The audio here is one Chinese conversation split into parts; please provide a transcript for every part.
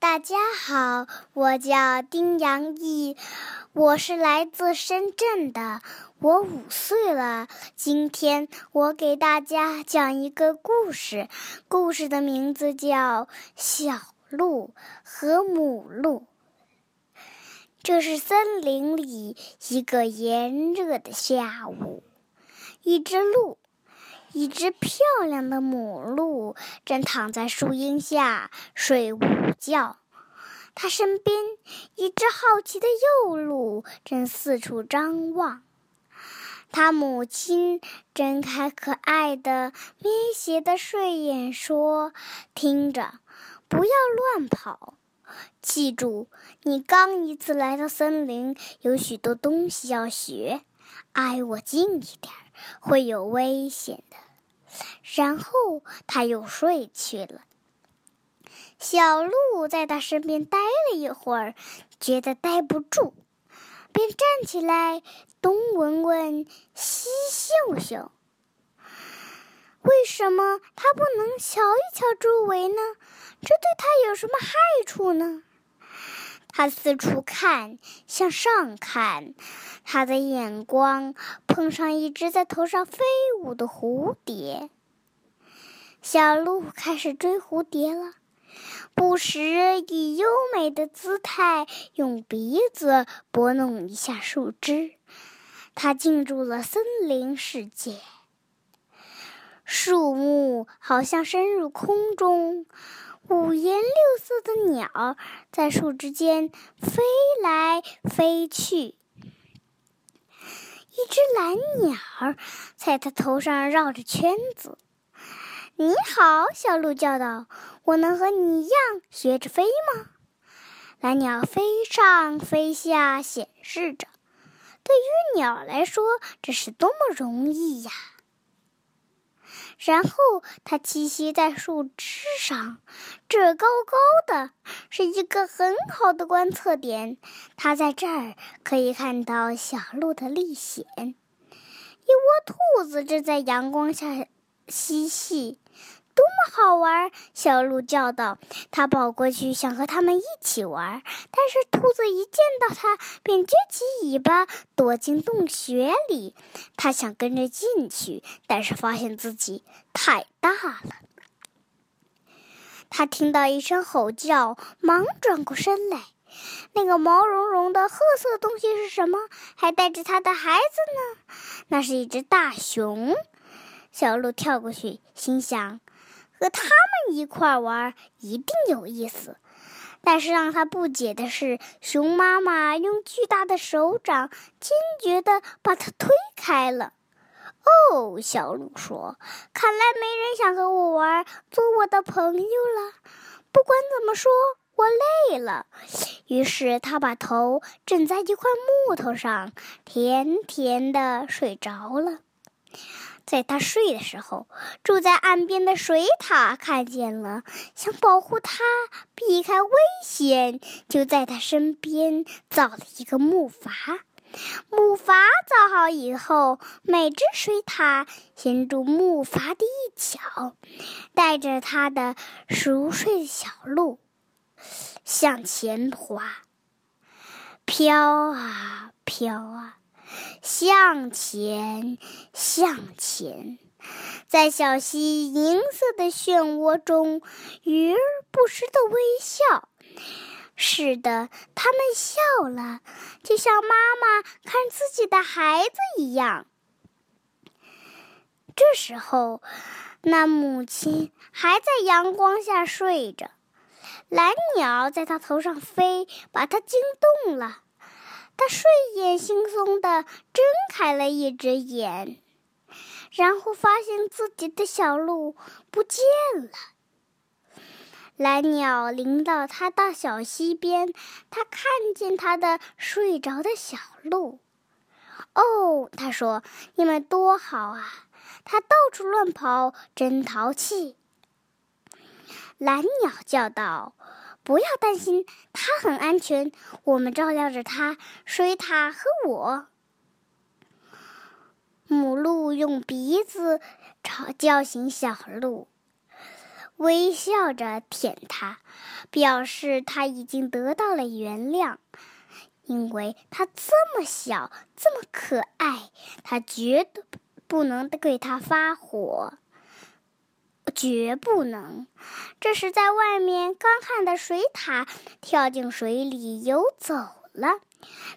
大家好，我叫丁阳毅，我是来自深圳的，我五岁了。今天我给大家讲一个故事，故事的名字叫《小鹿和母鹿》。这是森林里一个炎热的下午，一只鹿。一只漂亮的母鹿正躺在树荫下睡午觉，它身边一只好奇的幼鹿正四处张望。它母亲睁开可爱的咩斜的睡眼，说：“听着，不要乱跑，记住，你刚一次来到森林，有许多东西要学，挨我近一点儿。”会有危险的。然后他又睡去了。小鹿在他身边待了一会儿，觉得待不住，便站起来东闻闻，西嗅嗅。为什么他不能瞧一瞧周围呢？这对他有什么害处呢？他四处看，向上看，他的眼光碰上一只在头上飞舞的蝴蝶。小鹿开始追蝴蝶了，不时以优美的姿态用鼻子拨弄一下树枝。它进入了森林世界，树木好像升入空中。五颜六色的鸟在树枝间飞来飞去，一只蓝鸟在它头上绕着圈子。“你好，小鹿叫道，我能和你一样学着飞吗？”蓝鸟飞上飞下，显示着，对于鸟来说，这是多么容易呀！然后它栖息在树枝上，这高高的，是一个很好的观测点。它在这儿可以看到小鹿的历险。一窝兔子正在阳光下嬉戏。好玩！小鹿叫道。它跑过去，想和它们一起玩，但是兔子一见到它，便撅起尾巴躲进洞穴里。它想跟着进去，但是发现自己太大了。它听到一声吼叫，忙转过身来。那个毛茸茸的褐色东西是什么？还带着它的孩子呢？那是一只大熊。小鹿跳过去，心想。和他们一块玩一定有意思，但是让他不解的是，熊妈妈用巨大的手掌坚决地把它推开了。哦，小鹿说：“看来没人想和我玩，做我的朋友了。不管怎么说，我累了。”于是他把头枕在一块木头上，甜甜地睡着了。在他睡的时候，住在岸边的水獭看见了，想保护他避开危险，就在他身边造了一个木筏。木筏造好以后，每只水獭先住木筏的一角，带着他的熟睡的小鹿向前滑，飘啊飘啊。向前，向前，在小溪银色的漩涡中，鱼儿不时的微笑。是的，他们笑了，就像妈妈看自己的孩子一样。这时候，那母亲还在阳光下睡着，蓝鸟在它头上飞，把它惊动了。他睡眼惺忪地睁开了一只眼，然后发现自己的小鹿不见了。蓝鸟临到他到小溪边，他看见他的睡着的小鹿。哦，他说：“你们多好啊！”他到处乱跑，真淘气。蓝鸟叫道。不要担心，它很安全。我们照料着它，水獭和我。母鹿用鼻子吵叫醒小鹿：“微笑着舔它，表示它已经得到了原谅。因为它这么小，这么可爱，它绝对不能对它发火，绝不能。这时，在外面干旱的水獭跳进水里游走了。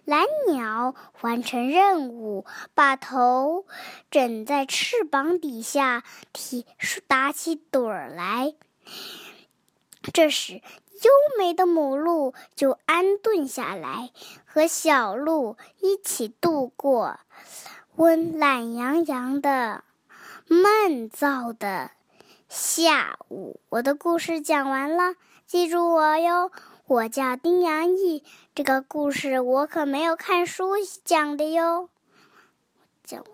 蓝鸟完成任务，把头枕在翅膀底下，提打起盹儿来。这时，优美的母鹿就安顿下来，和小鹿一起度过温懒洋洋的、闷燥的下午。我的故事讲完了，记住我哟。我叫丁洋溢，这个故事我可没有看书讲的哟。讲。